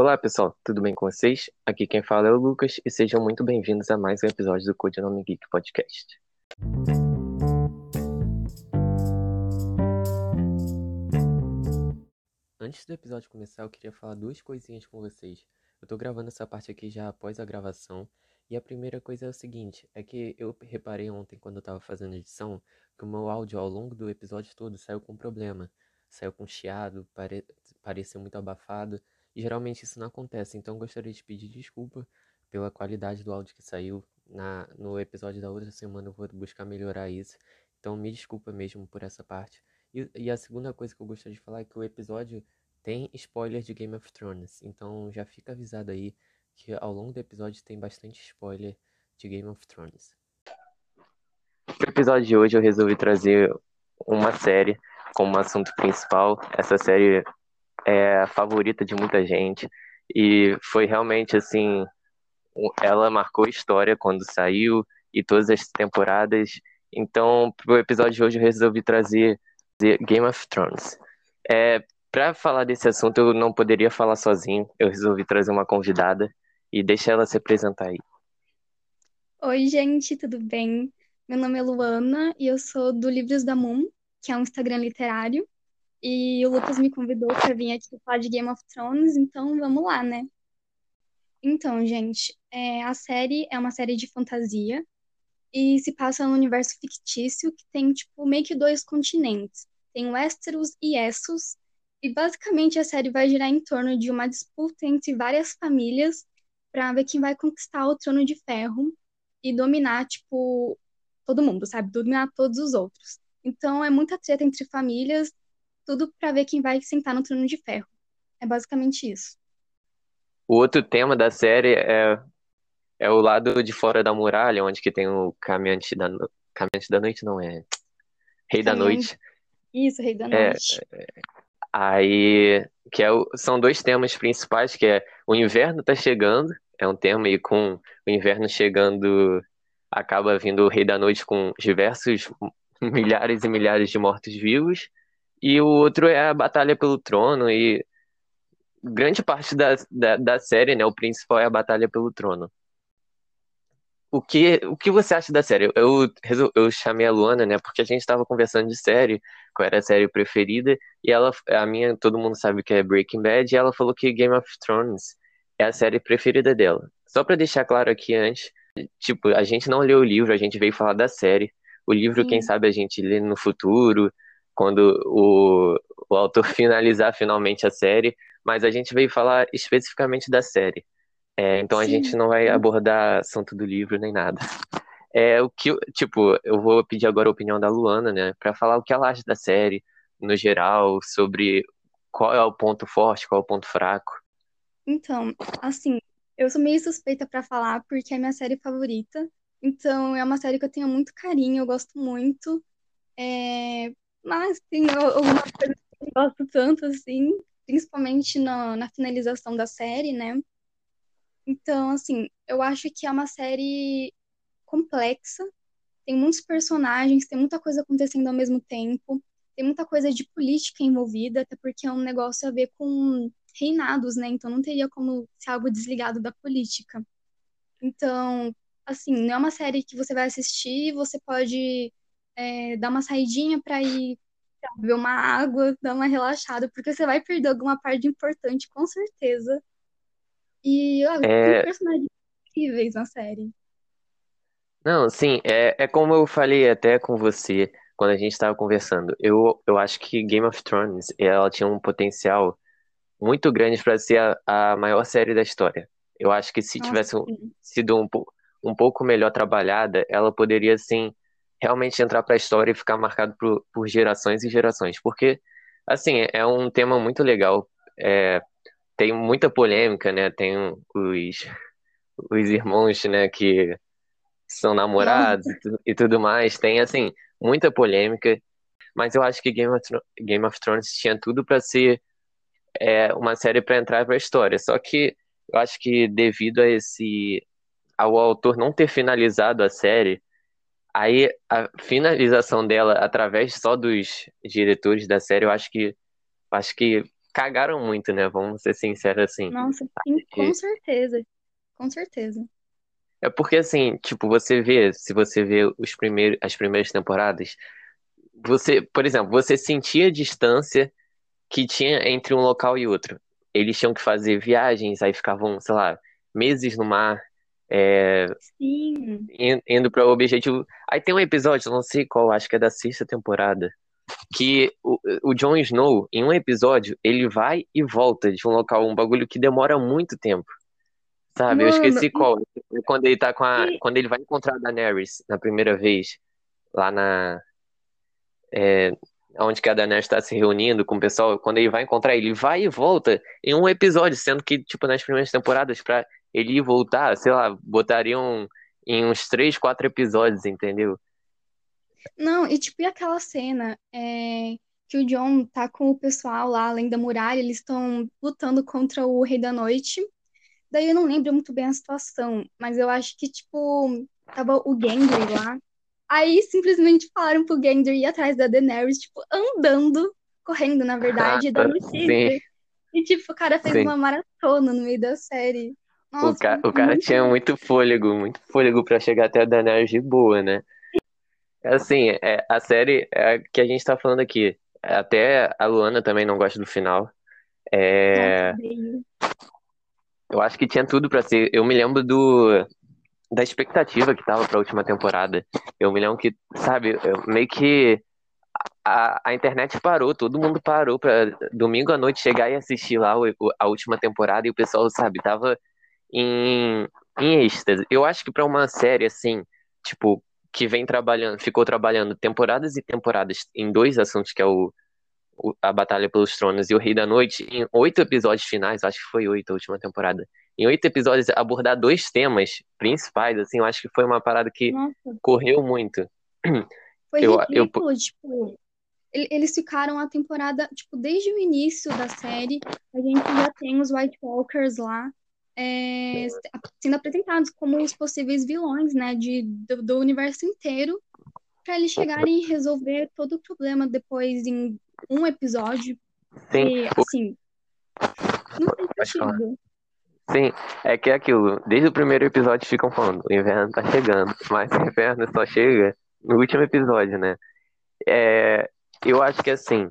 Olá pessoal, tudo bem com vocês? Aqui quem fala é o Lucas e sejam muito bem-vindos a mais um episódio do Codinome Geek Podcast. Antes do episódio começar, eu queria falar duas coisinhas com vocês. Eu tô gravando essa parte aqui já após a gravação, e a primeira coisa é o seguinte, é que eu reparei ontem quando eu tava fazendo edição, que o meu áudio ao longo do episódio todo saiu com problema. Saiu com chiado, pare... pareceu muito abafado, e geralmente isso não acontece, então gostaria de pedir desculpa pela qualidade do áudio que saiu. Na, no episódio da outra semana eu vou buscar melhorar isso. Então me desculpa mesmo por essa parte. E, e a segunda coisa que eu gostaria de falar é que o episódio tem spoiler de Game of Thrones. Então já fica avisado aí que ao longo do episódio tem bastante spoiler de Game of Thrones. No episódio de hoje eu resolvi trazer uma série como assunto principal. Essa série é a favorita de muita gente e foi realmente assim, ela marcou história quando saiu e todas as temporadas. Então, pro episódio de hoje eu resolvi trazer Game of Thrones. É, para falar desse assunto eu não poderia falar sozinho. Eu resolvi trazer uma convidada e deixar ela se apresentar aí. Oi, gente, tudo bem? Meu nome é Luana e eu sou do Livros da Moon, que é um Instagram literário. E o Lucas me convidou para vir aqui falar de Game of Thrones, então vamos lá, né? Então, gente, é, a série é uma série de fantasia e se passa num universo fictício que tem, tipo, meio que dois continentes. Tem Westeros e Essos, e basicamente a série vai girar em torno de uma disputa entre várias famílias para ver quem vai conquistar o trono de ferro e dominar, tipo, todo mundo, sabe? Dominar todos os outros. Então é muita treta entre famílias tudo para ver quem vai sentar no trono de ferro. É basicamente isso. O outro tema da série é, é o lado de fora da muralha, onde que tem o caminhante da, no... caminhante da noite, não é? Rei da noite. Isso, Rei da é, noite. É, aí, que é o... são dois temas principais, que é o inverno tá chegando, é um tema, e com o inverno chegando, acaba vindo o Rei da Noite com diversos milhares e milhares de mortos-vivos, e o outro é a Batalha pelo Trono, e grande parte da, da, da, série, né, o principal é a Batalha pelo Trono. O que, o que você acha da série? Eu, eu, chamei a Luana, né, porque a gente estava conversando de série, qual era a série preferida, e ela, a minha, todo mundo sabe que é Breaking Bad, e ela falou que Game of Thrones é a série preferida dela. Só para deixar claro aqui antes, tipo, a gente não leu o livro, a gente veio falar da série. O livro, Sim. quem sabe, a gente lê no futuro, quando o, o autor finalizar finalmente a série, mas a gente veio falar especificamente da série. É, então Sim. a gente não vai abordar assunto do livro nem nada. É o que, tipo, eu vou pedir agora a opinião da Luana, né, para falar o que ela acha da série no geral, sobre qual é o ponto forte, qual é o ponto fraco. Então, assim, eu sou meio suspeita para falar porque é minha série favorita. Então, é uma série que eu tenho muito carinho, eu gosto muito. É, mas tem algumas coisas que eu gosto tanto, assim, principalmente na, na finalização da série, né? Então, assim, eu acho que é uma série complexa, tem muitos personagens, tem muita coisa acontecendo ao mesmo tempo, tem muita coisa de política envolvida, até porque é um negócio a ver com reinados, né? Então não teria como ser algo desligado da política. Então, assim, não é uma série que você vai assistir, você pode é, dar uma saidinha para ir beber uma água, dar uma relaxada, porque você vai perder alguma parte importante, com certeza. E ó, é... tem personagens incríveis na série. Não, sim, é, é como eu falei até com você quando a gente estava conversando. Eu, eu acho que Game of Thrones ela tinha um potencial muito grande para ser a, a, maior série da história. Eu acho que se tivesse sido um, um pouco melhor trabalhada, ela poderia, sim, realmente entrar para a história e ficar marcado por, por gerações e gerações. Porque, assim, é um tema muito legal. É, tem muita polêmica, né? Tem os, os irmãos, né, que são namorados e, e, tudo mais. Tem, assim, muita polêmica. Mas eu acho que Game of, Game of Thrones tinha tudo para ser é, uma série para entrar para a história. Só que eu acho que devido a esse ao autor não ter finalizado a série, Aí a finalização dela através só dos diretores da série, eu acho que acho que cagaram muito, né? Vamos ser sinceros assim. Nossa, sim, com certeza. Com certeza. É porque assim, tipo, você vê, se você vê os primeiros, as primeiras temporadas, você, por exemplo, você sentia a distância que tinha entre um local e outro. Eles tinham que fazer viagens, aí ficavam, sei lá, meses no mar, é, Sim. indo para o objetivo. Aí tem um episódio, não sei qual, acho que é da sexta temporada, que o, o Jon Snow, em um episódio, ele vai e volta de um local, um bagulho que demora muito tempo. Sabe? Eu Mano, esqueci e- qual. Quando ele tá com a. e- Quando ele vai encontrar a Daenerys na primeira vez, lá na. É, onde que a Daenerys tá se reunindo com o pessoal, quando ele vai encontrar, ele vai e volta em um episódio, sendo que, tipo, nas primeiras temporadas, pra ele voltar, sei lá, botariam em uns três, quatro episódios, entendeu? Não, e tipo, e aquela cena é, que o Jon tá com o pessoal lá além da muralha, eles estão lutando contra o Rei da Noite. Daí eu não lembro muito bem a situação, mas eu acho que, tipo, tava o Gendry lá. Aí simplesmente falaram pro Gendry ir atrás da Daenerys, tipo, andando, correndo, na verdade, dando Sim, teaser. E, tipo, o cara fez sim. uma maratona no meio da série. O, Nossa, ca o cara muito tinha muito fôlego, muito fôlego pra chegar até a Daenerys de boa, né? Assim, é, a série é a que a gente tá falando aqui. Até a Luana também não gosta do final. É, eu acho que tinha tudo pra ser. Eu me lembro do da expectativa que tava pra última temporada. Eu me lembro que, sabe, meio que a, a internet parou, todo mundo parou pra domingo à noite chegar e assistir lá o- o- a última temporada e o pessoal, sabe, tava em, em êxtase. Eu acho que pra uma série assim, tipo, que vem trabalhando, ficou trabalhando temporadas e temporadas em dois assuntos, que é o, o- a Batalha pelos Tronos e o Rei da Noite, em oito episódios finais, acho que foi oito a última temporada. Em oito episódios, abordar dois temas principais, assim, eu acho que foi uma parada que Nossa, correu muito. Foi Eu- eu- tipo, ele- eles ficaram a temporada, tipo, desde o início da série, a gente já tem os White Walkers lá, é, sendo apresentados como os possíveis vilões, né, de, do, do universo inteiro, para eles chegarem e resolver todo o problema depois em um episódio, Sim, e, assim, não tem sentido. sim, é que é aquilo, desde o primeiro episódio ficam falando, o inverno tá chegando, mas o inverno só chega no último episódio, né? É, eu acho que assim,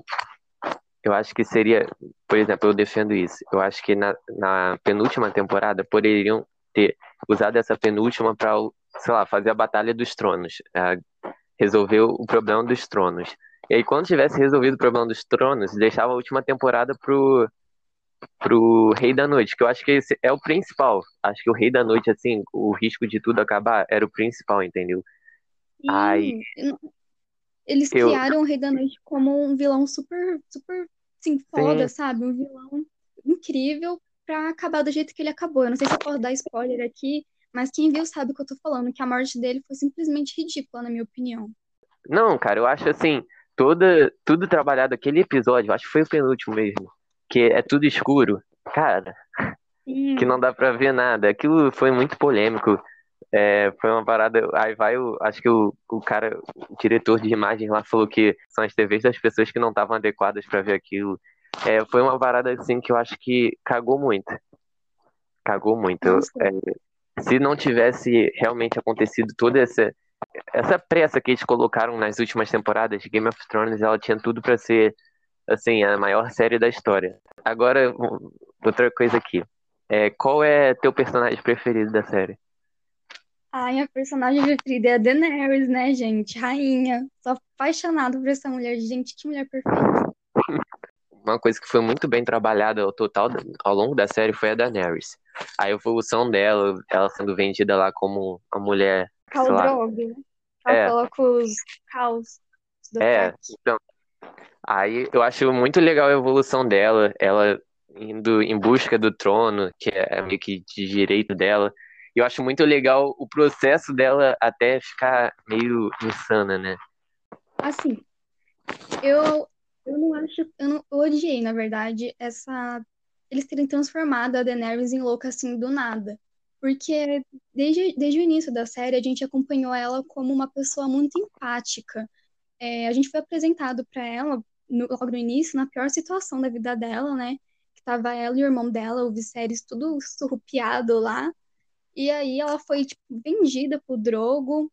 eu acho que seria, por exemplo, eu defendo isso. Eu acho que na, na penúltima temporada poderiam ter usado essa penúltima para, sei lá, fazer a Batalha dos Tronos, é, resolver o problema dos tronos. E aí, quando tivesse resolvido o problema dos tronos, deixava a última temporada pro, pro Rei da Noite, que eu acho que esse é o principal. Acho que o Rei da Noite, assim, o risco de tudo acabar era o principal, entendeu? Sim, eles Eu- criaram o Rei da Noite como um vilão super, super, assim, foda, sabe? Um vilão incrível pra acabar do jeito que ele acabou. Eu não sei se eu posso dar spoiler aqui, mas quem viu sabe o que eu tô falando, que a morte dele foi simplesmente ridícula, na minha opinião. Não, cara, eu acho assim, toda, tudo trabalhado aquele episódio, acho que foi o penúltimo mesmo, que é tudo escuro, cara, Sim, que não dá pra ver nada. Aquilo foi muito polêmico. É, foi uma parada. Aí vai o. Acho que o, o cara, o diretor de imagens lá falou que são as TVs das pessoas que não estavam adequadas pra ver aquilo. É, foi uma parada assim que eu acho que cagou muito. Cagou muito. É, se não tivesse realmente acontecido toda essa, essa pressa que eles colocaram nas últimas temporadas, Game of Thrones, ela tinha tudo pra ser assim, a maior série da história. Agora, outra coisa aqui. É, qual é teu personagem preferido da série? Ai, minha personagem preferida é a Daenerys, né, gente? Rainha. Sou apaixonada por essa mulher. Gente, que mulher perfeita. Uma coisa que foi muito bem trabalhada ao total ao longo da série foi a Daenerys. A evolução dela, ela sendo vendida lá como uma mulher, Khal Drogo? Ela É. coloca os caos do É, ataque. então. Aí eu acho muito legal a evolução dela, ela indo em busca do trono, que é meio que de direito dela. Eu acho muito legal o processo dela até ficar meio insana, né? Assim, eu, eu não acho, eu não eu odiei, na verdade, essa eles terem transformado a Daenerys em louca assim do nada. Porque desde, desde o início da série a gente acompanhou ela como uma pessoa muito empática. É, a gente foi apresentado para ela no, logo no início, na pior situação da vida dela, né? Que tava ela e o irmão dela, o Viserys, tudo surrupiado lá. E aí ela foi, tipo, vendida pro Drogo,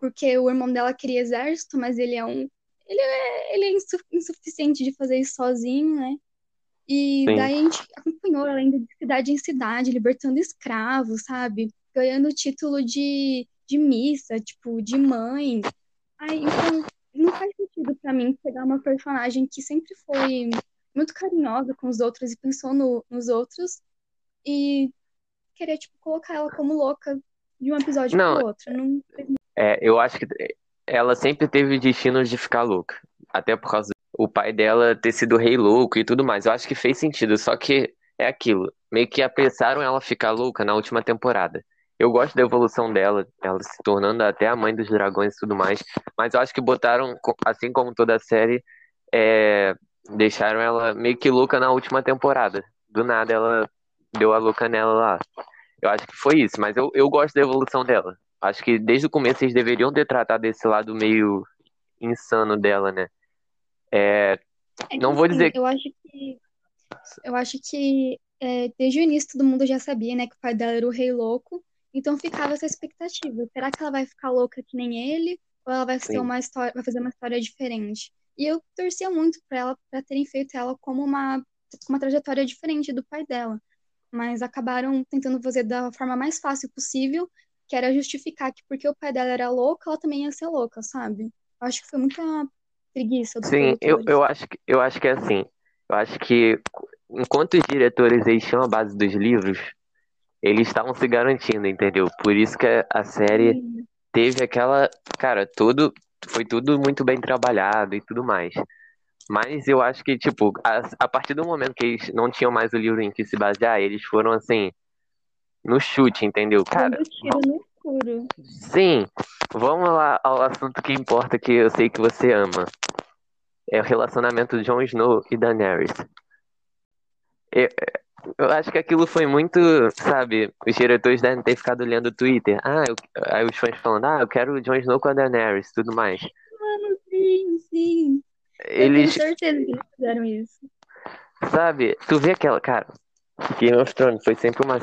porque o irmão dela queria exército, mas ele é um. Ele é, ele é insuficiente de fazer isso sozinho, né? E Sim. daí a gente acompanhou ela indo de cidade em cidade, libertando escravos, sabe? Ganhando o título de, de missa, tipo, de mãe. Aí, então, não faz sentido para mim pegar uma personagem que sempre foi muito carinhosa com os outros e pensou no, nos outros e querer, tipo, colocar ela como louca de um episódio não, pro outro. Não... É, eu acho que ela sempre teve destino de ficar louca. Até por causa do pai dela ter sido rei louco e tudo mais. Eu acho que fez sentido, só que é aquilo. Meio que apressaram ela ficar louca na última temporada. Eu gosto da evolução dela, ela se tornando até a mãe dos dragões e tudo mais. Mas eu acho que botaram, assim como toda a série, é, deixaram ela meio que louca na última temporada. Do nada ela deu a louca nela lá. Eu acho que foi isso, mas eu, eu gosto da evolução dela. Acho que desde o começo eles deveriam ter tratado esse lado meio insano dela, né? É, é não vou assim, dizer. Eu acho que. Eu acho que é, desde o início todo mundo já sabia, né, que o pai dela era o rei louco. Então ficava essa expectativa. Será que ela vai ficar louca que nem ele? Ou ela vai, ser uma história, vai fazer uma história diferente? E eu torcia muito para ela, para terem feito ela como uma, uma trajetória diferente do pai dela mas acabaram tentando fazer da forma mais fácil possível, que era justificar que porque o pai dela era louco, ela também ia ser louca, sabe? Eu acho que foi muita preguiça. Sim, eu, eu, acho que, eu acho que é assim. Eu acho que enquanto os diretores eles tinham a base dos livros, eles estavam se garantindo, entendeu? Por isso que a série Sim. teve aquela. Cara, tudo. Foi tudo muito bem trabalhado e tudo mais. Mas eu acho que, tipo, a, a partir do momento que eles não tinham mais o livro em que se basear, eles foram assim, no chute, entendeu? Cara. Tiro no escuro. Sim. Vamos lá ao assunto que importa que eu sei que você ama. É o relacionamento de Jon Snow e Daenerys. Eu, eu acho que aquilo foi muito, sabe, os diretores devem ter ficado lendo o Twitter. Ah, eu, aí os fãs falando, ah, eu quero o Jon Snow com a Daenerys tudo mais. Mano, sim, sim. Eles. Eu tenho certeza que eles fizeram isso. Sabe, tu vê aquela, cara, Game of Thrones foi sempre uma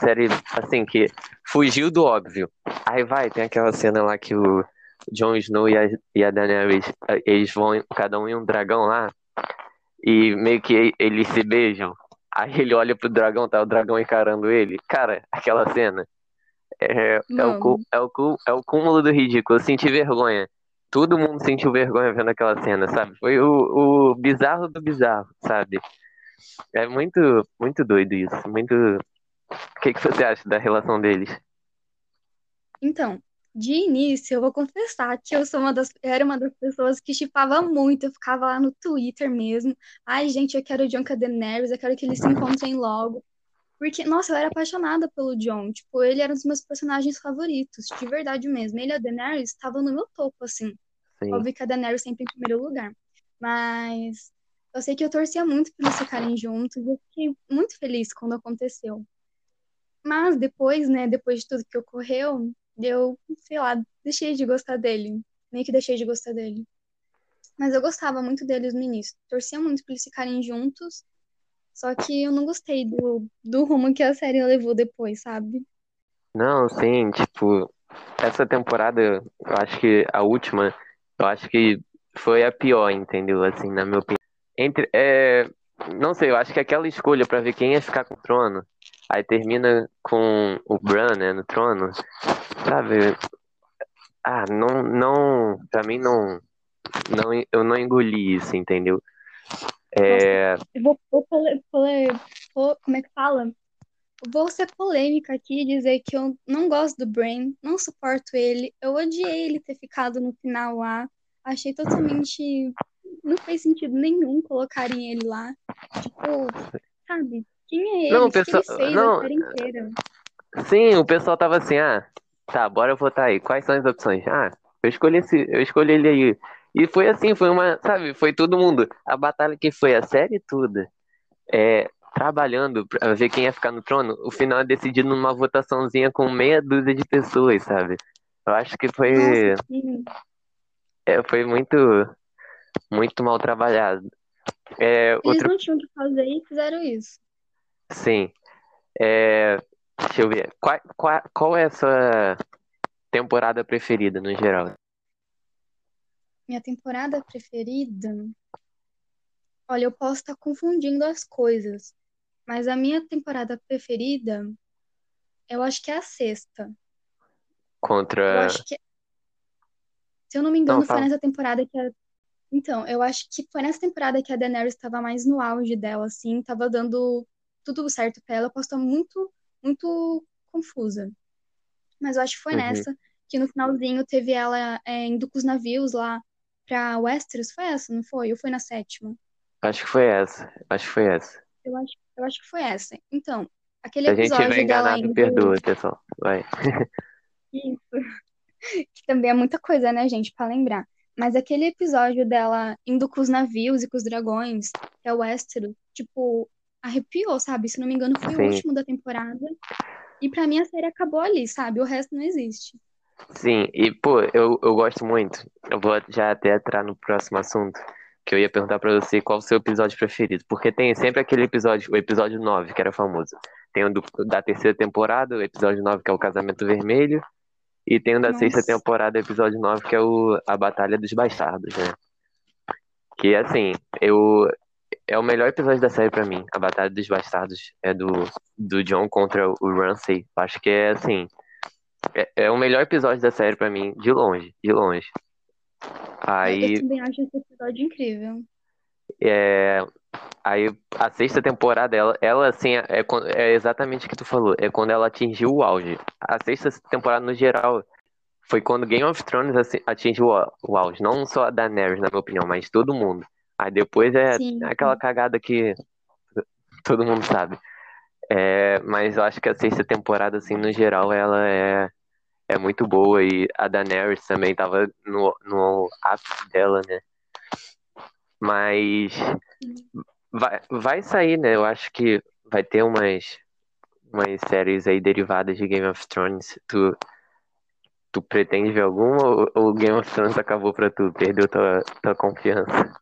série assim que fugiu do óbvio. Aí vai, tem aquela cena lá que o Jon Snow e a, e a Daenerys, eles vão cada um em um dragão lá e meio que eles se beijam. Aí ele olha pro dragão, tá o dragão encarando ele. Cara, aquela cena é, é, o, é, o, é o cúmulo do ridículo. Eu senti vergonha todo mundo sentiu vergonha vendo aquela cena, sabe? Foi o, o bizarro do bizarro, sabe? É muito, muito doido isso. Muito. O que, que você acha da relação deles? Então, de início, eu vou confessar que eu sou uma das, era uma das pessoas que chipava muito. Eu ficava lá no Twitter mesmo. Ai, gente, eu quero o John Daenerys, eu quero que eles se encontrem logo. Porque, nossa, eu era apaixonada pelo John. Tipo, ele era um dos meus personagens favoritos, de verdade mesmo. Ele e a Daenerys estavam no meu topo, assim. Sim. Óbvio que a Daenerys sempre em primeiro lugar. Mas eu sei que eu torcia muito por eles ficarem juntos. E eu fiquei muito feliz quando aconteceu. Mas depois, né, depois de tudo que ocorreu, eu, sei lá, deixei de gostar dele. Meio que deixei de gostar dele. Mas eu gostava muito deles no início. Torcia muito pra eles ficarem juntos. Só que eu não gostei do, do rumo que a série levou depois, sabe? Não, sim, tipo, essa temporada, eu acho que a última, eu acho que foi a pior, entendeu? Assim, na minha opinião. Entre, é, não sei, eu acho que aquela escolha para ver quem ia ficar com o trono, aí termina com o Bran, né, no trono, sabe? Ah, não, não, pra mim não, não, eu não engoli isso, entendeu? É... Eu vou, vou, vou, como é que fala? Vou ser polêmica aqui e dizer que eu não gosto do Brain, não suporto ele. Eu odiei ele ter ficado no final lá. Achei totalmente. Não fez sentido nenhum colocarem ele lá. Tipo, sabe? Quem é ele? Não, o pessoal... que ele fez não... a série inteira? Sim, o pessoal tava assim, ah, tá, bora votar aí. Quais são as opções? Ah, eu escolhi esse, eu escolhi ele aí. E foi assim, foi uma, sabe, foi todo mundo. A batalha que foi a série toda, é, trabalhando pra ver quem ia ficar no trono, o final é decidido numa votaçãozinha com meia dúzia de pessoas, sabe? Eu acho que foi. Nossa, é, foi muito. muito mal trabalhado. É, Eles outro... não tinham o que fazer e fizeram isso. Sim. É, deixa eu ver. Qual, qual, qual é a sua temporada preferida, no geral? Minha temporada preferida. Olha, eu posso estar confundindo as coisas, mas a minha temporada preferida, eu acho que é a sexta. Eu Contra. acho que, se eu não me Não, engano, foi fala. nessa temporada que a... Então, eu acho que foi nessa temporada que a Daenerys estava mais no auge dela, assim, tava dando tudo certo pra ela. Eu posso estar muito, muito confusa. Mas eu acho que foi Uhum. nessa que no finalzinho teve ela é, indo com os navios lá pra Westeros. Foi essa, não foi? Ou foi na sétima? Acho que foi essa. Acho que foi essa. Eu acho, eu acho que foi essa. Então, aquele Se a gente episódio enganado, indo. perdoa, pessoal. Vai. Isso, que também é muita coisa, né, gente, pra lembrar. Mas aquele episódio dela indo com os navios e com os dragões, que é o Westeros, tipo, arrepiou, sabe? Se não me engano, foi o Sim. último da temporada. E pra mim a série acabou ali, sabe? O resto não existe. Sim, e pô, eu, eu gosto muito. Eu vou já até entrar no próximo assunto, que eu ia perguntar pra você qual o seu episódio preferido. Porque tem sempre aquele episódio, o episódio 9, que era famoso. Tem o do- da terceira temporada, o episódio 9, que é o Casamento Vermelho. E tem o da sexta Nossa. temporada, episódio 9, que é o A Batalha dos Bastardos, né? Que assim, eu. É o melhor episódio da série pra mim. A Batalha dos Bastardos é do, do John contra o Ramsay. Acho que é assim. É, é o melhor episódio da série pra mim, de longe, de longe. Eu, eu Aí, também acho esse episódio incrível. é, aí a sexta temporada, ela, ela assim, é, é exatamente o que tu falou, é quando ela atingiu o auge. A sexta temporada, no geral, foi quando Game of Thrones assim, atingiu o, o auge. Não só a Daenerys, na minha opinião, mas todo mundo. Aí depois é Sim. aquela cagada que todo mundo sabe. É, mas eu acho que a sexta temporada, assim, no geral, ela é, é muito boa. E a Daenerys também tava no, no ápice dela, né? Mas vai, vai sair, né? Eu acho que vai ter umas, umas séries aí derivadas de Game of Thrones. Tu, tu pretende ver alguma ou, ou Game of Thrones acabou pra tu? Perdeu tua, tua confiança?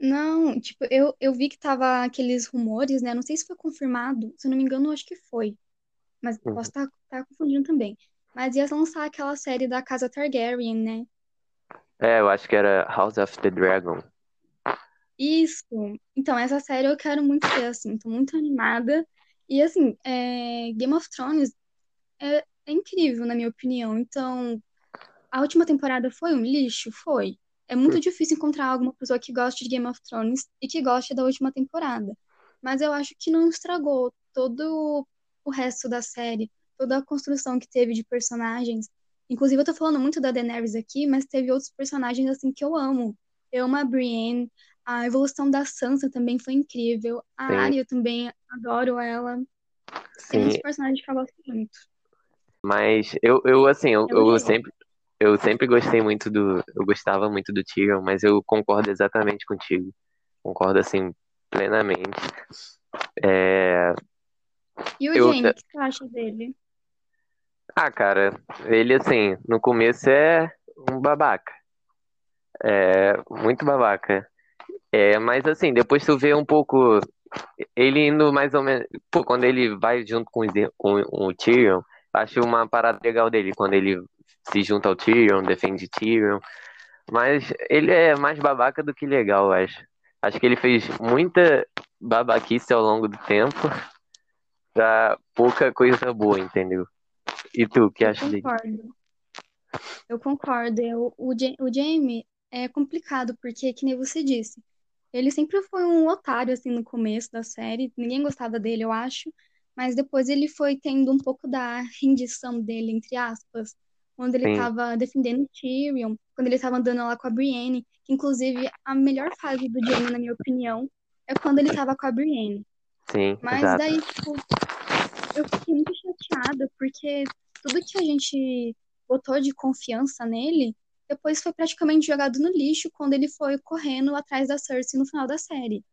Não, tipo, eu, eu vi que tava aqueles rumores, né? Não sei se foi confirmado. Se eu não me engano, eu acho que foi. Mas Uhum. posso estar confundindo também. Mas ia lançar aquela série da Casa Targaryen, né? É, eu acho que era House of the Dragon. Isso. Então, essa série eu quero muito ver, assim. Tô muito animada. E, assim, é, Game of Thrones é, é incrível, na minha opinião. Então, a última temporada foi um lixo? Foi. É muito difícil encontrar alguma pessoa que goste de Game of Thrones e que goste da última temporada. Mas eu acho que não estragou todo o resto da série, toda a construção que teve de personagens. Inclusive, eu tô falando muito da Daenerys aqui, mas teve outros personagens assim que eu amo. Eu amo a Brienne, a evolução da Sansa também foi incrível. A Sim. Arya também, adoro ela. Tem Sim, muitos personagens que eu gosto muito. mas eu, eu assim, eu, eu legal. sempre, eu sempre gostei muito do, eu gostava muito do Tyrion, mas eu concordo exatamente contigo. Concordo, assim, plenamente. É, E o eu, Jaime, o que você acha dele? ah, cara, ele, assim, no começo é um babaca. É, muito babaca. É, mas assim, depois tu vê um pouco ele indo mais ou menos. Pô, quando ele vai junto com, os ir- com o Tyrion, acho uma parada legal dele, quando ele se junta ao Tyrion, defende Tyrion. Mas ele é mais babaca do que legal, eu acho. Acho que ele fez muita babaquice ao longo do tempo pra pouca coisa boa, entendeu? E tu, o que Eu acha dele? concordo. Eu concordo. Eu, o, o Jaime é complicado, porque, que nem você disse, ele sempre foi um otário, assim, no começo da série. Ninguém gostava dele, eu acho. Mas depois ele foi tendo um pouco da rendição dele, entre aspas, quando ele Sim, tava defendendo o Tyrion, quando ele tava andando lá com a Brienne, que inclusive a melhor fase do Jaime, na minha opinião, é quando ele tava com a Brienne. sim, Mas exato. daí, tipo, eu fiquei muito chateada, porque tudo que a gente botou de confiança nele, depois foi praticamente jogado no lixo quando ele foi correndo atrás da Cersei no final da série.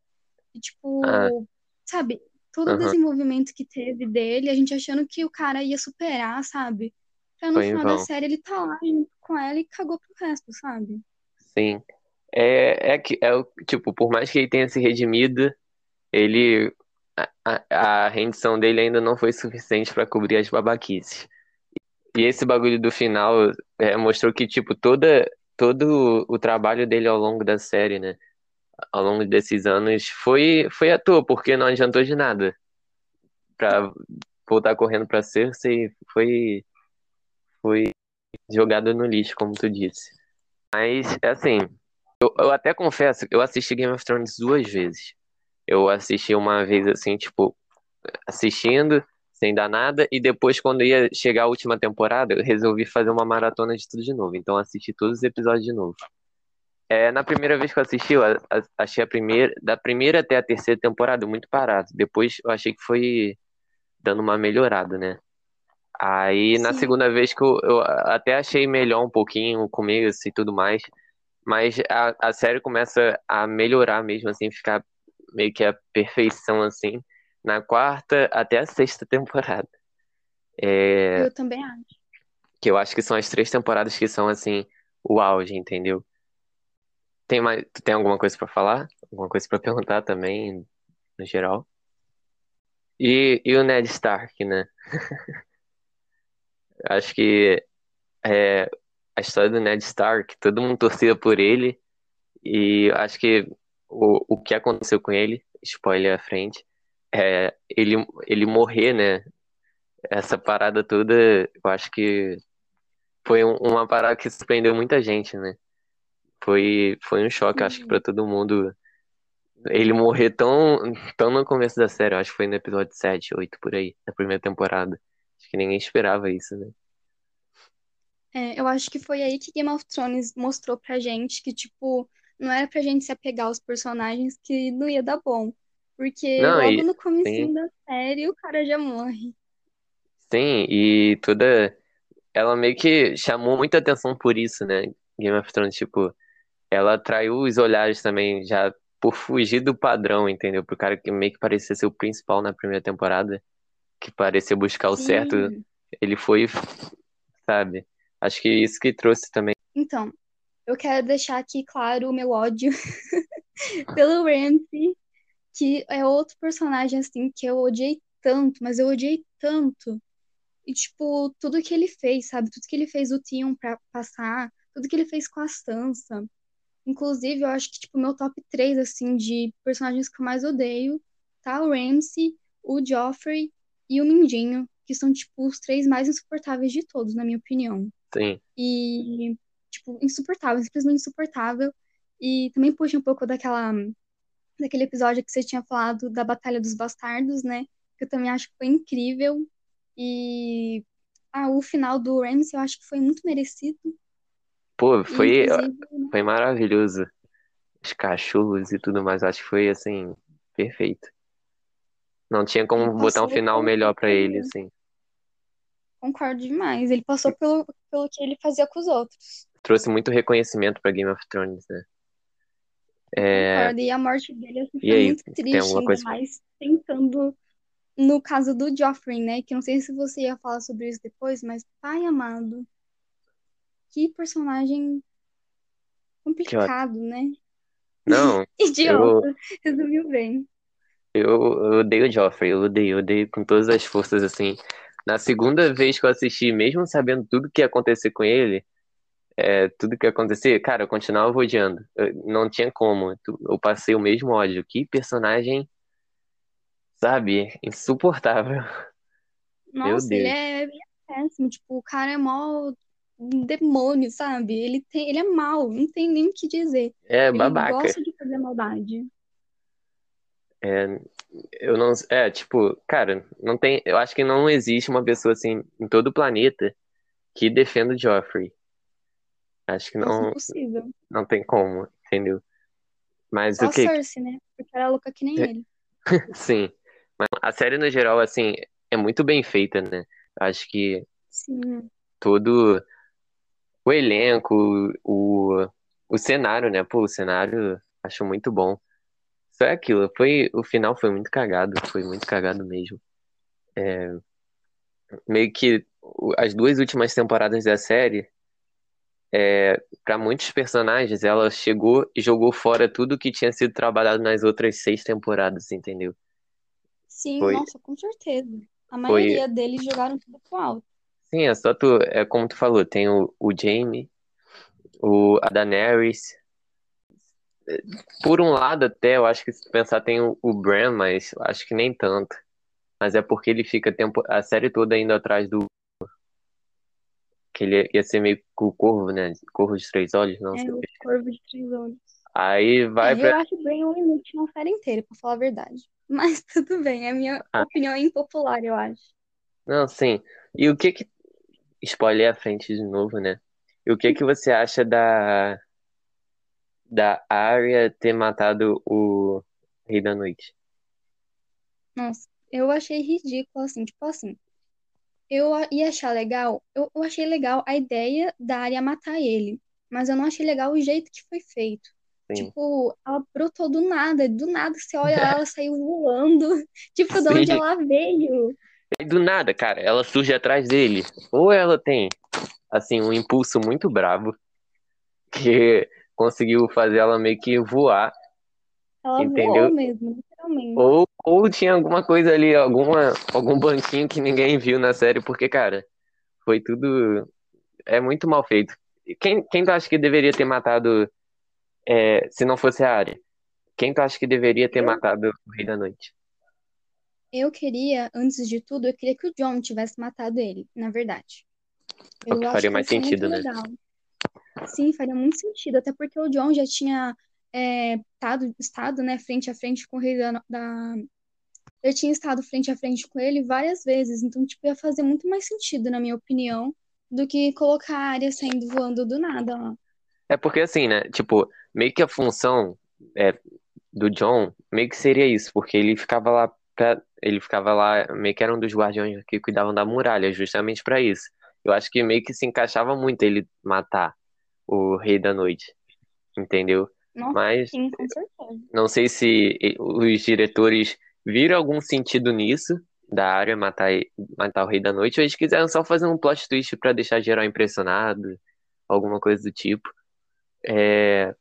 E, Ah, tipo, sabe, todo o aham, desenvolvimento que teve dele, a gente achando que o cara ia superar, sabe? Pra no final da vão. série ele tá lá junto com ela e cagou pro resto, sabe? Sim. É, é que, é, o- tipo, por mais que ele tenha se redimido, ele. A, a, rendição dele ainda não foi suficiente pra cobrir as babaquices. E esse bagulho do final é, mostrou que, tipo, toda, todo o trabalho dele ao longo da série, né? Ao longo desses anos foi, foi à toa, porque não adiantou de nada. Pra voltar correndo pra Cersei foi, foi jogado no lixo, como tu disse. Mas, assim, eu, eu até confesso, eu assisti Game of Thrones duas vezes. Eu assisti uma vez, assim, tipo, assistindo, sem dar nada, e depois, quando ia chegar a última temporada, eu resolvi fazer uma maratona de tudo de novo. Então, assisti todos os episódios de novo. É, na primeira vez que eu assisti, eu achei a primeira, da primeira até a terceira temporada muito parado. Depois eu achei que foi dando uma melhorada, né? Aí na Sim. segunda vez que eu, eu até achei melhor um pouquinho o começo e tudo mais, mas a, a série começa a melhorar mesmo, assim, ficar meio que a perfeição, assim, na quarta até a sexta temporada. É, Eu também acho. que eu acho que são as três temporadas que são, assim, o auge, entendeu? Tem mais, tu tem alguma coisa pra falar? Alguma coisa pra perguntar também, no geral? E, e o Ned Stark, né? Acho que é, a história do Ned Stark, todo mundo torcia por ele, e acho que o, o que aconteceu com ele, spoiler à frente, é ele, ele morrer, né? Essa parada toda, eu acho que foi um- uma parada que surpreendeu muita gente, né? Foi, foi um choque, acho que pra todo mundo. Ele morrer tão, tão no começo da série, acho que foi no episódio 7, 8 por aí, da primeira temporada. Acho que ninguém esperava isso, né? É, eu acho que foi aí que Game of Thrones mostrou pra gente que, tipo, não era pra gente se apegar aos personagens que não ia dar bom. Porque Não, logo e no comecinho sim, da série o cara já morre. sim, e toda. Ela meio que chamou muita atenção por isso, né? Game of Thrones, tipo, ela atraiu os olhares também, já por fugir do padrão, entendeu? Pro cara que meio que parecia ser o principal na primeira temporada, que parecia buscar o certo, Sim. ele foi, sabe? Acho que isso que trouxe também. Então, eu quero deixar aqui claro o meu ódio pelo Ramsay, que é outro personagem, assim, que eu odiei tanto, mas eu odiei tanto. E, tipo, tudo que ele fez, sabe? Tudo que ele fez o Theon pra passar, tudo que ele fez com a Sansa. Inclusive, eu acho que, tipo, meu top 3, assim, de personagens que eu mais odeio, tá o Ramsay, o Joffrey e o Mindinho, que são, tipo, os três mais insuportáveis de todos, na minha opinião. Sim, E, tipo, insuportável, simplesmente insuportável. E também puxa um pouco daquela, daquele episódio que você tinha falado da Batalha dos Bastardos, né? Que eu também acho que foi incrível. E ah, o final do Ramsay eu acho que foi muito merecido. pô, foi, inclusive, foi maravilhoso. Os cachorros e tudo mais, acho que foi, assim, perfeito. Não tinha ele como botar um final pelo melhor pra ele, assim. Concordo demais. Ele passou pelo, pelo que ele fazia com os outros. Trouxe muito reconhecimento pra Game of Thrones, né? É, Concordo. E a morte dele assim, foi aí, muito triste, ainda coisa? mais tentando no caso do Joffrey, né? Que não sei se você ia falar sobre isso depois, mas pai amado, que personagem complicado, né? Não, eu, Idiota, resumiu bem. Eu, eu odeio o Joffrey, eu odeio, eu odeio com todas as forças, assim. Na segunda vez que eu assisti, mesmo sabendo tudo que ia acontecer com ele, é, tudo que ia acontecer, cara, eu continuava odiando. Eu- não tinha como. Eu passei o mesmo ódio. Que personagem, sabe, insuportável. Nossa, ele é, ele é péssimo. Tipo, o cara é mó um demônio, sabe? Ele tem, ele é mau, não tem nem o que dizer. É Ele babaca. gosta de fazer maldade. É, eu não, é, tipo, cara, não tem, eu acho que não existe uma pessoa assim em todo o planeta que defenda o Joffrey. Acho que não, não tem como, entendeu? Mas Só o que, Cersei, né? Porque ela é louca que nem ele. sim, mas a série no geral, assim, é muito bem feita, né? Acho que Sim. todo o elenco, o, o cenário, né? Pô, o cenário acho muito bom. Só é aquilo, foi, o final foi muito cagado, foi muito cagado mesmo. Meio que as duas últimas temporadas da série é, para muitos personagens, ela chegou e jogou fora tudo que tinha sido trabalhado nas outras seis temporadas, entendeu? Sim, Foi, nossa, com certeza. A foi, maioria deles jogaram tudo pro alto. sim, é só tu, é como tu falou, tem o, o Jaime, o a Daenerys. Por um lado, até, eu acho que se pensar tem o, o Bran, mas eu acho que nem tanto. Mas é porque ele fica tempo, a série toda indo atrás do. Que ele ia ser meio o corvo, né? Corvo de três olhos, não É sei. o Corvo de Três Olhos. Aí vai É, pra. eu acho bem um inútil na série inteira, pra falar a verdade. Mas tudo bem, é a minha Ah, opinião impopular, eu acho. não, sim. E o que que. Spoiler à frente de novo, né? E o que que você acha da, da Arya ter matado o Rei da Noite? Nossa, eu achei ridículo, assim, tipo assim. Eu ia achar legal, eu, eu achei legal a ideia da Arya matar ele, mas eu não achei legal o jeito que foi feito. Sim. Tipo, ela brotou do nada, do nada você olha lá, ela saiu voando. Tipo, de onde ela veio? E do nada, cara, ela surge atrás dele. Ou ela tem, assim, um impulso muito bravo que conseguiu fazer ela meio que voar, Ela entendeu? voou mesmo, literalmente. Ou, ou tinha alguma coisa ali, alguma, algum banquinho que ninguém viu na série, porque, cara, foi tudo. É muito mal feito. Quem, quem tu acha que deveria ter matado, é, se não fosse a Arya? Quem tu acha que deveria ter Eu, matado o Rei da Noite? eu queria, antes de tudo, eu queria que o John tivesse matado ele, na verdade. É o que faria mais muito sentido, né? legal. Sim, faria muito sentido, até porque o John já tinha é, estado, estado, né, frente a frente com o rei da, da... Eu tinha estado frente a frente com ele várias vezes, então, tipo, ia fazer muito mais sentido, na minha opinião, do que colocar a área saindo voando do nada lá. É porque assim, né? Tipo, meio que a função é, do John meio que seria isso, porque ele ficava lá pra, ele ficava lá, meio que era um dos guardiões que cuidavam da muralha, justamente pra isso. Eu acho que meio que se encaixava muito ele matar o Rei da Noite, entendeu? Nossa, Mas sim, com certeza. não sei se os diretores viram algum sentido nisso, da área matar, matar o Rei da Noite, ou eles quiseram só fazer um plot twist pra deixar geral impressionado, alguma coisa do tipo. É,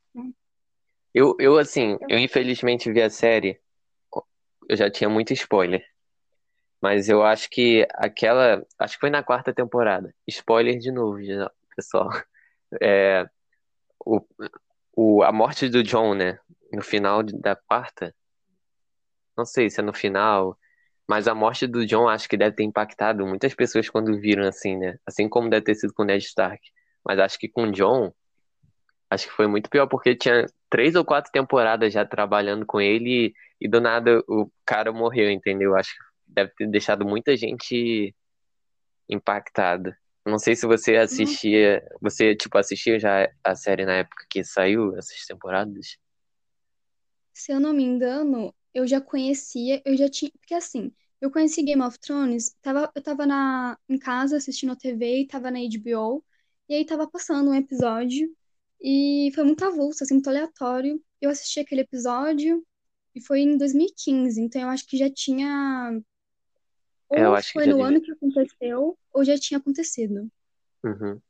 eu, eu, assim, eu infelizmente vi a série, eu já tinha muito spoiler, mas eu acho que aquela, acho que foi na quarta temporada. Spoiler de novo, pessoal. É, o, o, a morte do John, né? No final da quarta, não sei se é no final, mas a morte do John acho que deve ter impactado muitas pessoas quando viram assim, né? Assim como deve ter sido com o Ned Stark. Mas acho que com o John, acho que foi muito pior, porque tinha três ou quatro temporadas já trabalhando com ele e, e do nada o cara morreu, entendeu? Acho que deve ter deixado muita gente impactada. Não sei se você Nossa, assistia, você, tipo, assistia já a série na época que saiu, essas temporadas? se eu não me engano, eu já conhecia, eu já tinha, porque assim, eu conheci Game of Thrones, tava, eu tava na, em casa assistindo a TV e tava na HBO, e aí tava passando um episódio, e foi muito avulso, assim, muito aleatório. Eu assisti aquele episódio, e foi em 2015, então eu acho que já tinha, É, eu ou acho que foi já no devia. ano que aconteceu, ou já tinha acontecido. Uhum.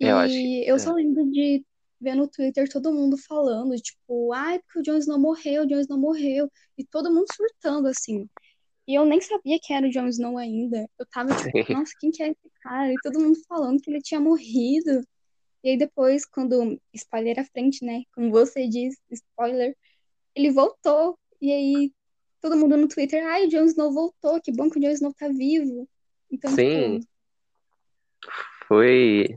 Eu acho que. E eu É. só lembro de ver no Twitter todo mundo falando, tipo, ai, porque o Jon Snow morreu, o Jon Snow morreu, e todo mundo surtando, assim. E eu nem sabia quem era o Jon Snow ainda. Eu tava tipo, nossa, quem que é esse cara? E todo mundo falando que ele tinha morrido. E aí depois, quando, spoiler à frente, né? Como você diz, spoiler, ele voltou. E aí todo mundo no Twitter, ai, o Jon Snow voltou, que bom que o Jon Snow tá vivo. Então, Sim, tipo, foi.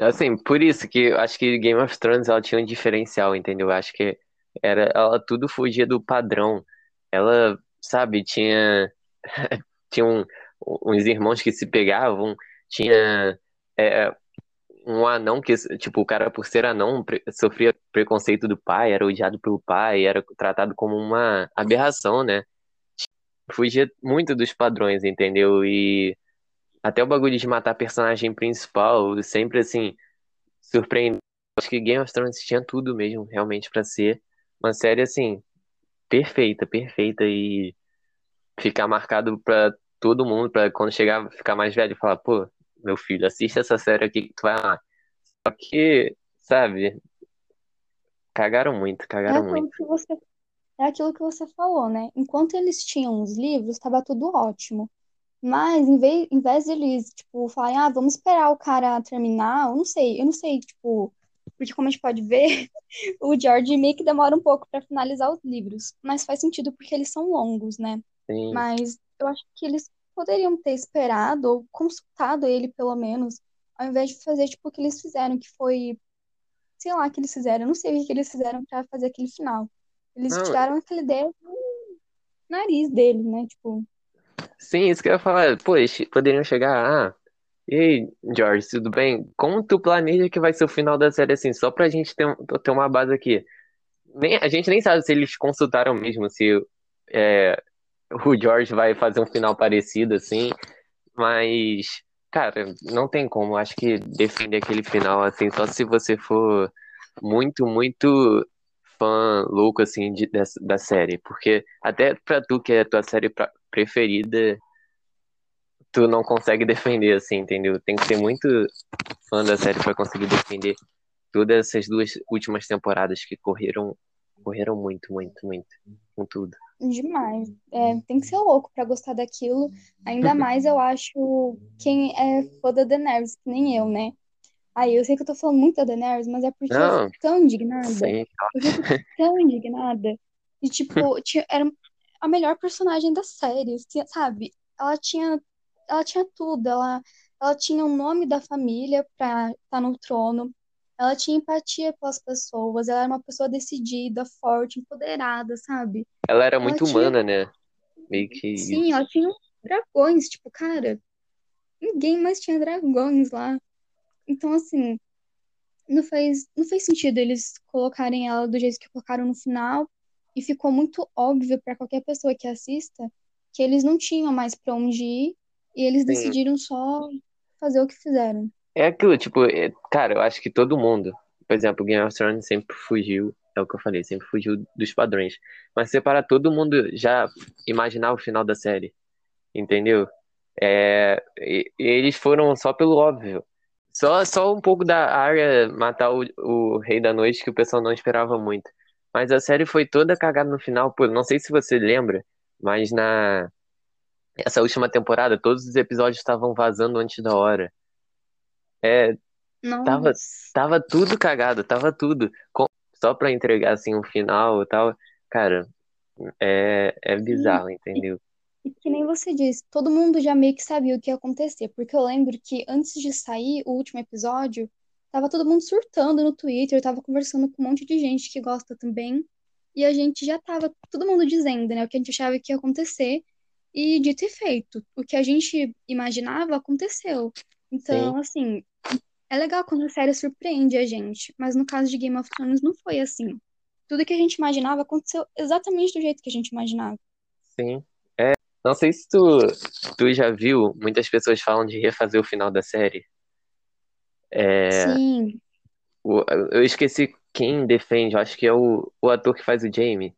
Assim, por isso que eu acho que Game of Thrones ela tinha um diferencial, entendeu? Eu acho que era, ela tudo fugia do padrão. Ela, sabe, tinha, tinha um- uns irmãos que se pegavam, tinha é, um anão que, tipo, o cara por ser anão pre- sofria preconceito do pai, era odiado pelo pai, era tratado como uma aberração, né? Fugia muito dos padrões, entendeu? E até o bagulho de matar personagem principal, sempre assim, surpreendente. Acho que Game of Thrones tinha tudo mesmo, realmente, pra ser uma série assim, perfeita, perfeita e ficar marcado pra todo mundo, pra quando chegar, ficar mais velho, falar, pô, meu filho, assiste essa série aqui que tu vai amar. Só que, sabe, cagaram muito, É cagaram aquilo muito. você, é aquilo que você falou, né? Enquanto eles tinham os livros, estava tudo ótimo. Mas em vez, em vez de eles, tipo, falarem, ah, vamos esperar o cara terminar, eu não sei, eu não sei, tipo, porque como a gente pode ver, o George meio que demora um pouco para finalizar os livros, mas faz sentido porque eles são longos, né? Sim, Mas eu acho que eles poderiam ter esperado ou consultado ele, pelo menos, ao invés de fazer, tipo, o que eles fizeram, que foi, sei lá, o que eles fizeram, eu não sei o que eles fizeram para fazer aquele final. Eles não, tiraram aquela ideia do nariz dele, né? Tipo, sim, isso que eu ia falar. Pô, poderiam chegar, ah, e aí, George, tudo bem? Como tu planeja que vai ser o final da série assim? Só pra gente ter, ter uma base aqui. Nem, a gente nem sabe se eles consultaram mesmo, se é, o George vai fazer um final parecido assim, mas, cara, não tem como. Acho que defender aquele final assim, só se você for muito, muito fã louco assim de, dessa, da série, porque até pra tu que é a tua série pra- preferida, tu não consegue defender assim, entendeu? Tem que ser muito fã da série pra conseguir defender todas essas duas últimas temporadas que correram, correram muito, muito, muito, com tudo. Demais. É, tem que ser louco pra gostar daquilo. Ainda mais eu acho quem é fã da Daenerys, que nem eu, né? Aí eu sei que eu tô falando muito da Daenerys, mas é porque eu Não, fico tão indignada. sim, Eu fico tão indignada. E, tipo, tinha, era a melhor personagem da série, sabe? Ela tinha, ela tinha tudo. Ela, ela tinha o nome da família pra estar no trono. Ela tinha empatia pelas pessoas. Ela era uma pessoa decidida, forte, empoderada, sabe? ela era Ela muito tinha, humana, né? Meio que sim, ela tinha dragões. Tipo, cara, ninguém mais tinha dragões lá. Então, assim, não faz, não fez sentido eles colocarem ela do jeito que colocaram no final. E ficou muito óbvio para qualquer pessoa que assista que eles não tinham mais para onde ir e eles sim. decidiram só fazer o que fizeram. É aquilo, tipo, é- cara, eu acho que todo mundo, por exemplo, Game of Thrones sempre fugiu, é o que eu falei, sempre fugiu dos padrões. Mas separar todo mundo já imaginar o final da série, entendeu? É, e- eles foram só pelo óbvio. Só, só um pouco da área matar o, o Rei da Noite que o pessoal não esperava muito. Mas a série foi toda cagada no final, pô, não sei se você lembra, mas na essa última temporada todos os episódios estavam vazando antes da hora. É, Tava, Nossa. tava tudo cagado, tava tudo. Com- Só pra entregar assim um final e tal. Cara, é, é bizarro, e, entendeu? e que nem você disse, todo mundo já meio que sabia o que ia acontecer, porque eu lembro que antes de sair o último episódio, tava todo mundo surtando no Twitter, tava conversando com um monte de gente que gosta também, e a gente já tava todo mundo dizendo, né, o que a gente achava que ia acontecer, e dito e feito, o que a gente imaginava aconteceu. Sim, Então, assim, é legal quando a série surpreende a gente, mas no caso de Game of Thrones não foi assim. Tudo que a gente imaginava aconteceu exatamente do jeito que a gente imaginava. sim. Não sei se tu, tu já viu, muitas pessoas falam de refazer o final da série. É, Sim, o- eu esqueci quem defende, eu acho que é o, o ator que faz o Jaime.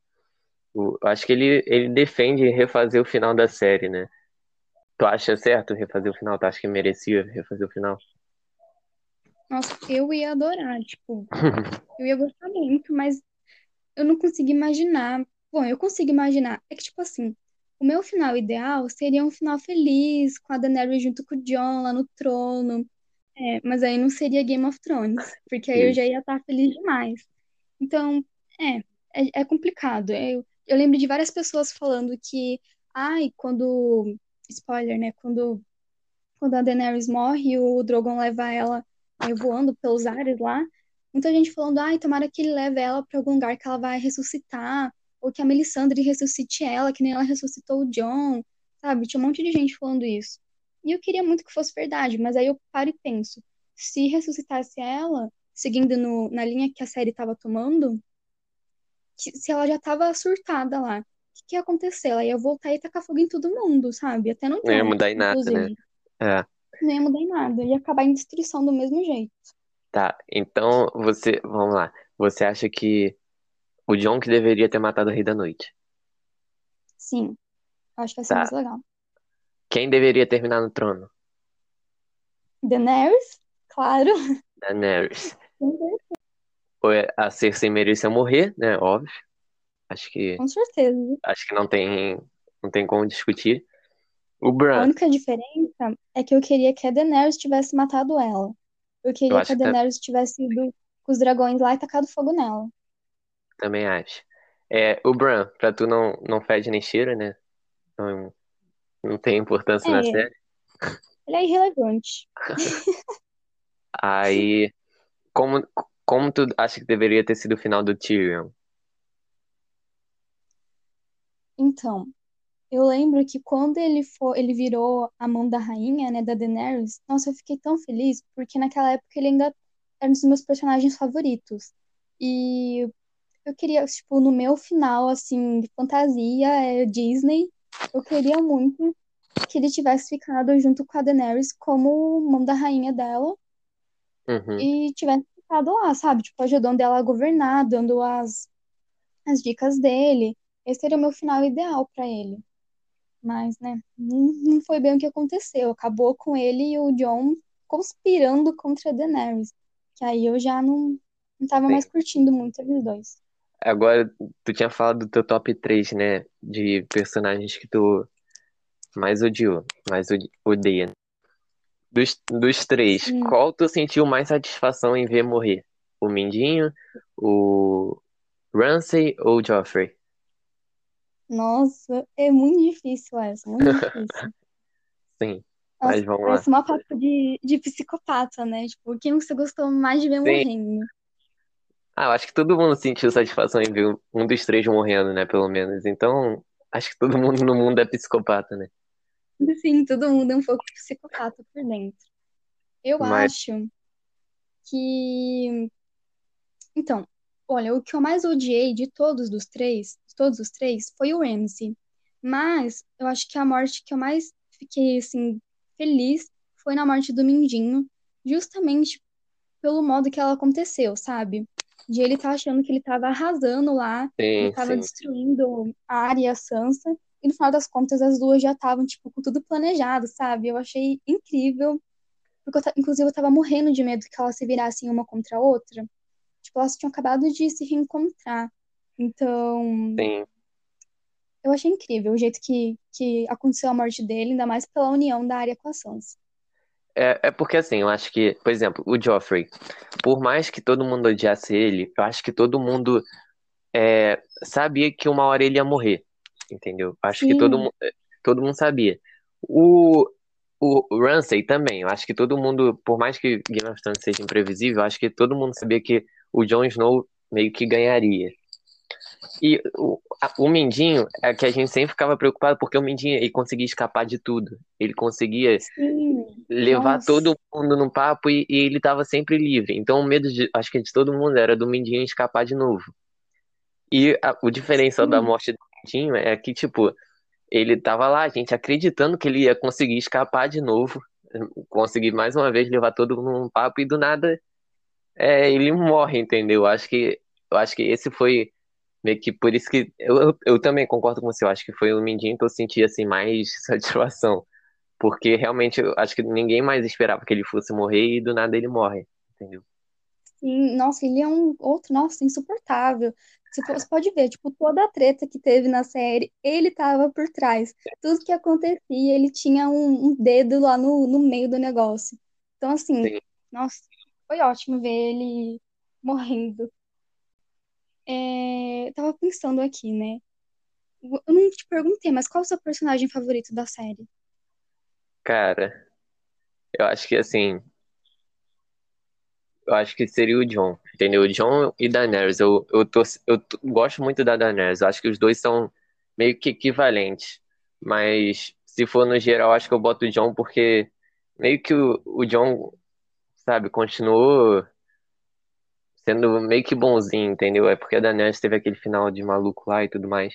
O- eu acho que ele, ele defende refazer o final da série, né? Tu acha certo refazer o final? Tu acha que merecia refazer o final? nossa, eu ia adorar, tipo, eu ia gostar muito, mas eu não consigo imaginar. Bom, eu consigo imaginar. É que, tipo assim, o meu final ideal seria um final feliz, com a Daenerys junto com o Jon lá no trono. É, mas aí não seria Game of Thrones, porque aí eu já ia estar feliz demais. Então, é, é, é complicado. Eu, eu lembro de várias pessoas falando que, ai, quando. Spoiler, né? Quando, quando a Daenerys morre e o Drogon leva ela é, voando pelos ares lá, muita gente falando, ai, tomara que ele leve ela para algum lugar que ela vai ressuscitar, ou que a Melisandre ressuscite ela, que nem ela ressuscitou o Jon, sabe? Tinha um monte de gente falando isso. E eu queria muito que fosse verdade, mas aí eu paro e penso, se ressuscitasse ela, seguindo no, na linha que a série estava tomando, se ela já tava surtada lá, que, que ia acontecer? Ela ia voltar e tacar fogo em todo mundo, sabe? Até no Não ia mudar em nada, né? É. Não ia mudar em nada, ia acabar em destruição do mesmo jeito. Tá, então você, vamos lá. Você acha que o Jon que deveria ter matado o Rei da Noite? Sim, acho que vai ser mais Tá. legal. Quem deveria terminar no trono? Daenerys, claro. Daenerys. A Cersei merecia morrer, né? Óbvio. Acho que. Com certeza. Acho que não tem, não tem como discutir. O Bran. A única diferença é que eu queria que a Daenerys tivesse matado ela. Eu queria Eu que a que tá- Daenerys tivesse ido com os dragões lá e tacado fogo nela. também acho. É, o Bran, pra tu não, não fede nem cheira, né? Não, não tem importância na É. série. Ele é irrelevante. Aí, como, como tu acha que deveria ter sido o final do Tyrion? Então, eu lembro que quando ele for, ele virou a mão da rainha, né, da Daenerys, nossa, eu fiquei tão feliz, porque naquela época ele ainda era um dos meus personagens favoritos. E eu queria, tipo, no meu final, assim, de fantasia, é Disney, eu queria muito que ele tivesse ficado junto com a Daenerys como mão da rainha dela Uhum. e tivesse ficado lá, sabe? Tipo, ajudando ela a governar, dando as, as dicas dele. Esse seria o meu final ideal pra ele. Mas, né, não, foi bem o que aconteceu. Acabou com ele e o Jon conspirando contra a Daenerys. Que aí eu já não, não tava Sim. mais curtindo muito eles dois. Agora, tu tinha falado do teu top 3, né? De personagens que tu mais odiou, mais odeia. Dos, dos três, Sim. qual tu sentiu mais satisfação em ver morrer? O Mindinho, o Ramsay ou o Joffrey? Nossa, é muito difícil essa, muito difícil. Sim, Nossa, mas vamos lá. parece uma papo de, de psicopata, né? Tipo, quem você gostou mais de ver Sim. morrendo? Ah, eu acho que todo mundo sentiu satisfação em ver um dos três morrendo, né? Pelo menos. Então, acho que todo mundo no mundo é psicopata, né? Sim, todo mundo é um pouco psicopata por dentro. Eu Mas- acho que. Então, olha, o que eu mais odiei de todos os três, todos os três, foi o Ramsay. Mas eu acho que a morte que eu mais fiquei, assim, feliz foi na morte do Mindinho, justamente pelo modo que ela aconteceu, sabe? De ele estar achando que ele tava arrasando lá, ele Sim, tava sim. destruindo a Arya e a Sansa, e no final das contas as duas já estavam, tipo, com tudo planejado, sabe? Eu achei incrível, porque eu inclusive eu tava morrendo de medo que elas se virassem uma contra a outra. Tipo, elas tinham acabado de se reencontrar. Então, Sim. eu achei incrível o jeito que, que aconteceu a morte dele, ainda mais pela união da Arya com a Sansa. É, é porque assim, eu acho que, por exemplo, o Joffrey, por mais que todo mundo odiasse ele, eu acho que todo mundo é, sabia que uma hora ele ia morrer, entendeu? Acho que todo, Sim. é, todo mundo sabia. O, o Ramsay também, eu acho que todo mundo, por mais que Game of Thrones seja imprevisível, eu acho que todo mundo sabia que o Jon Snow meio que ganharia. E o, a- o Mindinho é que a gente sempre ficava preocupado porque o Mindinho ele conseguia escapar de tudo. Ele conseguia Sim. levar Nossa. todo mundo no papo e, e ele tava sempre livre. Então o medo de, acho que de todo mundo era do Mindinho escapar de novo. E a- o diferencial da Sim. morte do Mindinho é que, tipo, ele tava lá, a gente acreditando que ele ia conseguir escapar de novo, conseguir mais uma vez levar todo mundo no papo e do nada é, ele morre, entendeu? Acho que, eu acho que esse foi meio que por isso que eu, eu, também concordo com você, eu acho que foi o Mindinho que eu senti assim mais satisfação. Porque realmente eu acho que ninguém mais esperava que ele fosse morrer e do nada ele morre, entendeu? Sim, nossa, ele é um outro, nossa, insuportável. Você po- você pode ver, tipo, toda a treta que teve na série, ele tava por trás. Tudo que acontecia, ele tinha um, um dedo lá no, no meio do negócio. Então, assim, Sim. nossa, foi ótimo ver ele morrendo. É, tava pensando aqui, né? Eu não te perguntei, mas qual é o seu personagem favorito da série? Cara, eu acho que assim, eu acho que seria o John, entendeu? O John e Daenerys. Eu, eu, tô, eu tô- gosto muito da Daenerys. Eu acho que os dois são meio que equivalentes. Mas se for no geral, acho que eu boto o John porque meio que o, o John, sabe, continuou sendo meio que bonzinho, entendeu? É porque a Daenerys teve aquele final de maluco lá e tudo mais.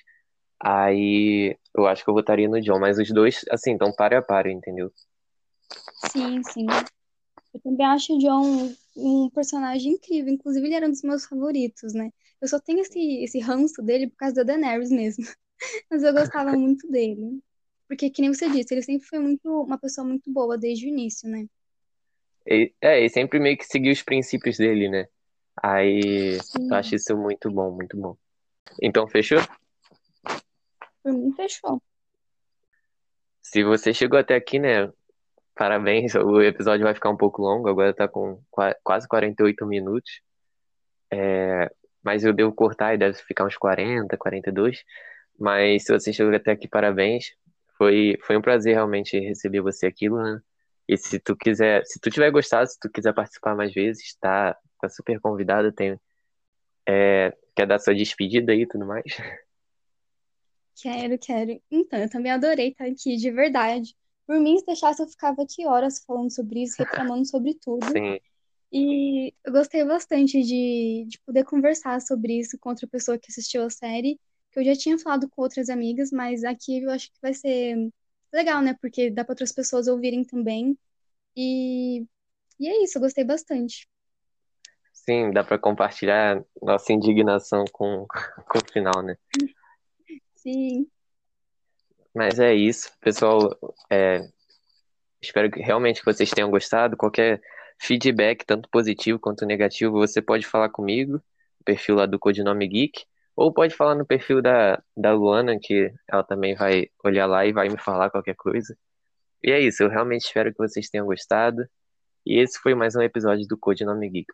Aí eu acho que eu votaria no John. Mas os dois, assim, estão para a para, entendeu? Sim, sim. Eu também acho o John um personagem incrível. Inclusive, ele era um dos meus favoritos, né? Eu só tenho esse, esse ranço dele por causa da Daenerys mesmo. Mas eu gostava muito dele. Porque, que nem você disse, ele sempre foi muito uma pessoa muito boa desde o início, né? É, e sempre meio que seguir os princípios dele, né? Aí eu acho Sim, isso muito bom, muito bom. Então, fechou? mim fechou. Se você chegou até aqui, né? Parabéns, o episódio vai ficar um pouco longo, agora tá com qua- quase 48 minutos. É, mas eu devo cortar e deve ficar uns 40, 42. Mas se você chegou até aqui, parabéns. Foi, foi um prazer realmente receber você aqui, Luana. E se tu quiser, se tu tiver gostado, se tu quiser participar mais vezes, tá, tá super convidado. Tem, é, quer dar sua despedida aí e tudo mais? Quero, quero. Então, eu também adorei estar aqui, de verdade. Por mim, se deixasse, eu ficava aqui horas falando sobre isso, reclamando sobre tudo. Sim, E eu gostei bastante de, de poder conversar sobre isso com outra pessoa que assistiu a série, que eu já tinha falado com outras amigas, mas aqui eu acho que vai ser legal, né? Porque dá para outras pessoas ouvirem também. E, e é isso, eu gostei bastante. Sim, dá pra compartilhar nossa indignação com, com o final, né? Sim, Mas é isso, pessoal. é, espero que realmente que vocês tenham gostado. Qualquer feedback, tanto positivo quanto negativo, você pode falar comigo, no perfil lá do Codinome Geek, ou pode falar no perfil da, da Luana, que ela também vai olhar lá e vai me falar qualquer coisa. E é isso, eu realmente espero que vocês tenham gostado. E esse foi mais um episódio do Codinome Geek.